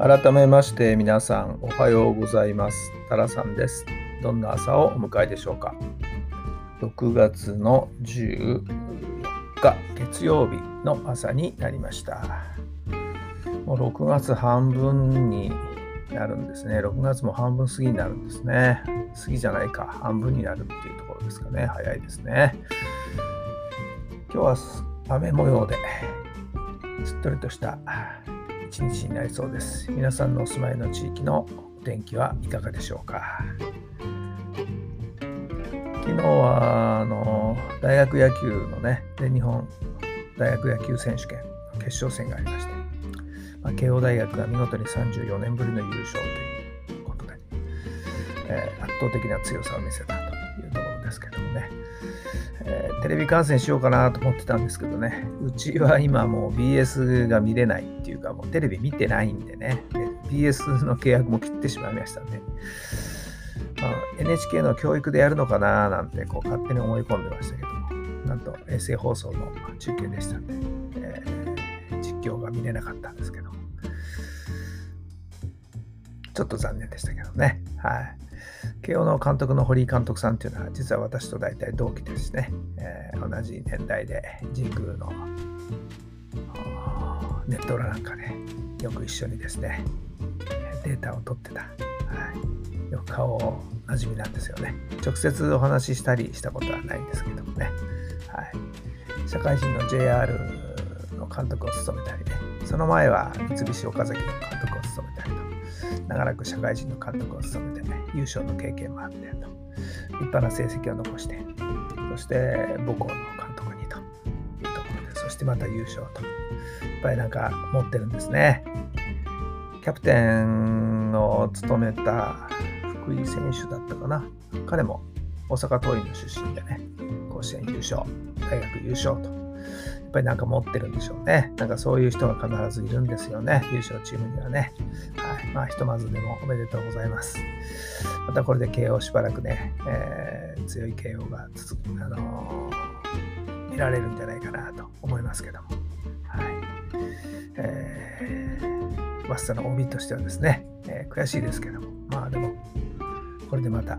改めまして皆さんおはようございます。タラさんです。どんな朝をお迎えでしょうか？6月の14日月曜日の朝になりました。もう6月半分になるんですね。6月も半分過ぎになるんですね。過ぎじゃないか。半分になるっていうところですかね。早いですね。今日は雨模様でしっとりとした一日になりそうです。皆さんのお住まいの地域のお天気はいかがでしょうか？昨日はあの大学野球のね、全日本大学野球選手権決勝戦がありまして、まあ、慶応大学が見事に34年ぶりの優勝ということで、えー、圧倒的な強さを見せたとですけどもね。えー、テレビ観戦しようかなと思ってたんですけどね、うちは今もう BS が見れないっていうか、もうテレビ見てないんでね、BS の契約も切ってしまいましたんで、まあ、NHK の教育でやるのかななんてこう勝手に思い込んでましたけども、なんと衛星放送の中継でしたんで、えー、実況が見れなかったんですけど、ちょっと残念でしたけどね。はい。慶応の監督の堀井監督さんっていうのは実は私と大体同期ですね、えー、同じ年代で神宮のネット裏なんかで、ね、よく一緒にですねデータを取ってた、はい、よく顔なじみなんですよね。直接お話ししたりしたことはないんですけどもね、はい、社会人の JR の監督を務めたりね。その前は三菱岡崎の監督を務めたりと長らく社会人の監督を務めてね、優勝の経験もあってと、立派な成績を残して、そして母校の監督にというところで、そしてまた優勝と、いっぱいなんか持ってるんですね。キャプテンを務めた福井選手だったかな。彼も大阪桐蔭の出身でね、甲子園優勝、大学優勝とっぱりなんか持ってるんでしょうね。なんかそういう人が必ずいるんですよね。優勝チームにはね。はい。まあ、ひとまずでもおめでとうございます。またこれで慶応しばらくね、えー、強い慶応が続く、あのー、見られるんじゃないかなと思いますけども。はい。えー、マスターの OB としてはですね、えー、悔しいですけども、まあでも、これでまた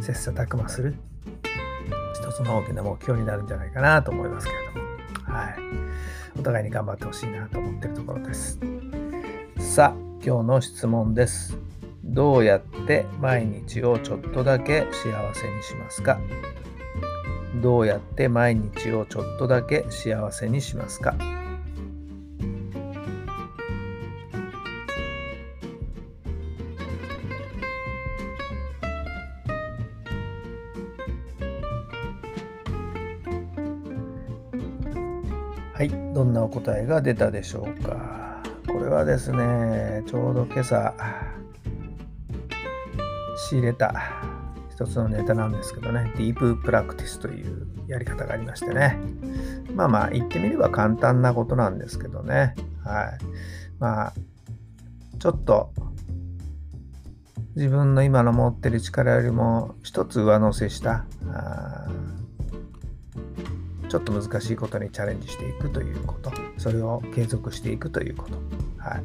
切磋琢磨する一つの大きな目標になるんじゃないかなと思いますけれども。お互いに頑張ってほしいなと思ってるところです。さあ、今日の質問です。どうやって毎日をちょっとだけ幸せにしますか？どうやって毎日をちょっとだけ幸せにしますか？はい、どんなお答えが出たでしょうか。これはですね、ちょうど今朝仕入れた一つのネタなんですけどね、ディーププラクティスというやり方がありましてね。まあまあ言ってみれば簡単なことなんですけどね。はい。まあ、ちょっと自分の今の持ってる力よりも一つ上乗せしたちょっと難しいことにチャレンジしていくということ、それを継続していくということ。はい。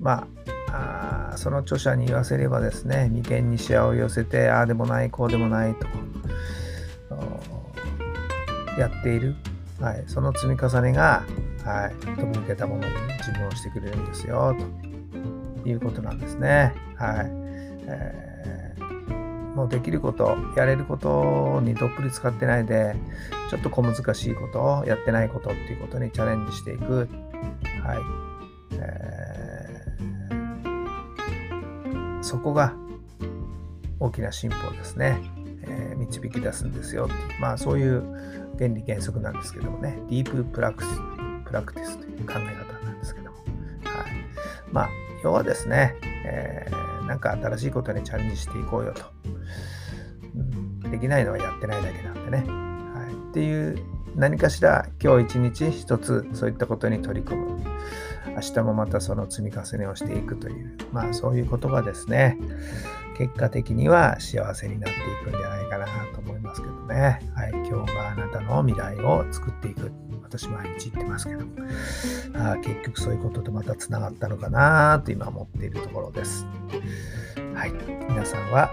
まあ、その著者に言わせればですね、眉間にしわを寄せて、ああでもない、こうでもないと、やっている、はい、その積み重ねが、はい、飛び抜けたものに自分をしてくれるんですよ、ということなんですね。はい。えーもうできること、やれることにどっぷり使ってないで、ちょっと小難しいこと、やってないことっていうことにチャレンジしていく。はい。えー、そこが大きな進歩ですね。えー、導き出すんですよ、まあそういう原理原則なんですけどもね、ディーププラクスプラクティスという考え方なんですけども、はい、まあ要はですね、えー、なんか新しいことにチャレンジしていこうよと、うん、できないのはやってないだけなんでね、はい、っていう何かしら今日一日一つそういったことに取り組む。明日もまたその積み重ねをしていくという。まあそういうことがですね。結果的には幸せになっていくんじゃないかなと思いますけどね。はい、今日があなたの未来を作っていく。私毎日言ってますけど、あ結局そういうこととまたつながったのかなと今思っているところです。はい、皆さんは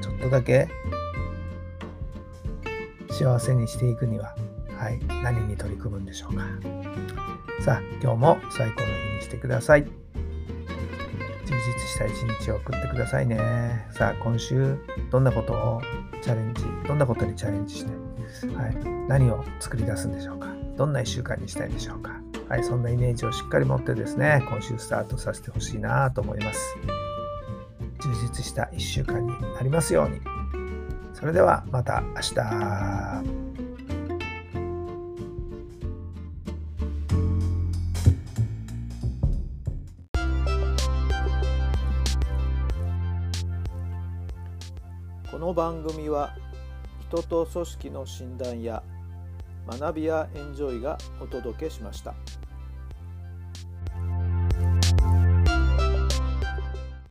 ちょっとだけ幸せにしていくには、はい、何に取り組むんでしょうか。さあ、今日も最高の日にしてください。充実した一日を送ってくださいね。さあ、今週、どんなことをチャレンジ、どんなことにチャレンジして、はい、何を作り出すんでしょうか？どんな1週間にしたいでしょうか？はい、そんなイメージをしっかり持ってですね、今週スタートさせてほしいなと思います。充実した1週間になりますように。それではまた明日。この番組は人と組織の診断や学びやエンジョイがお届けしました。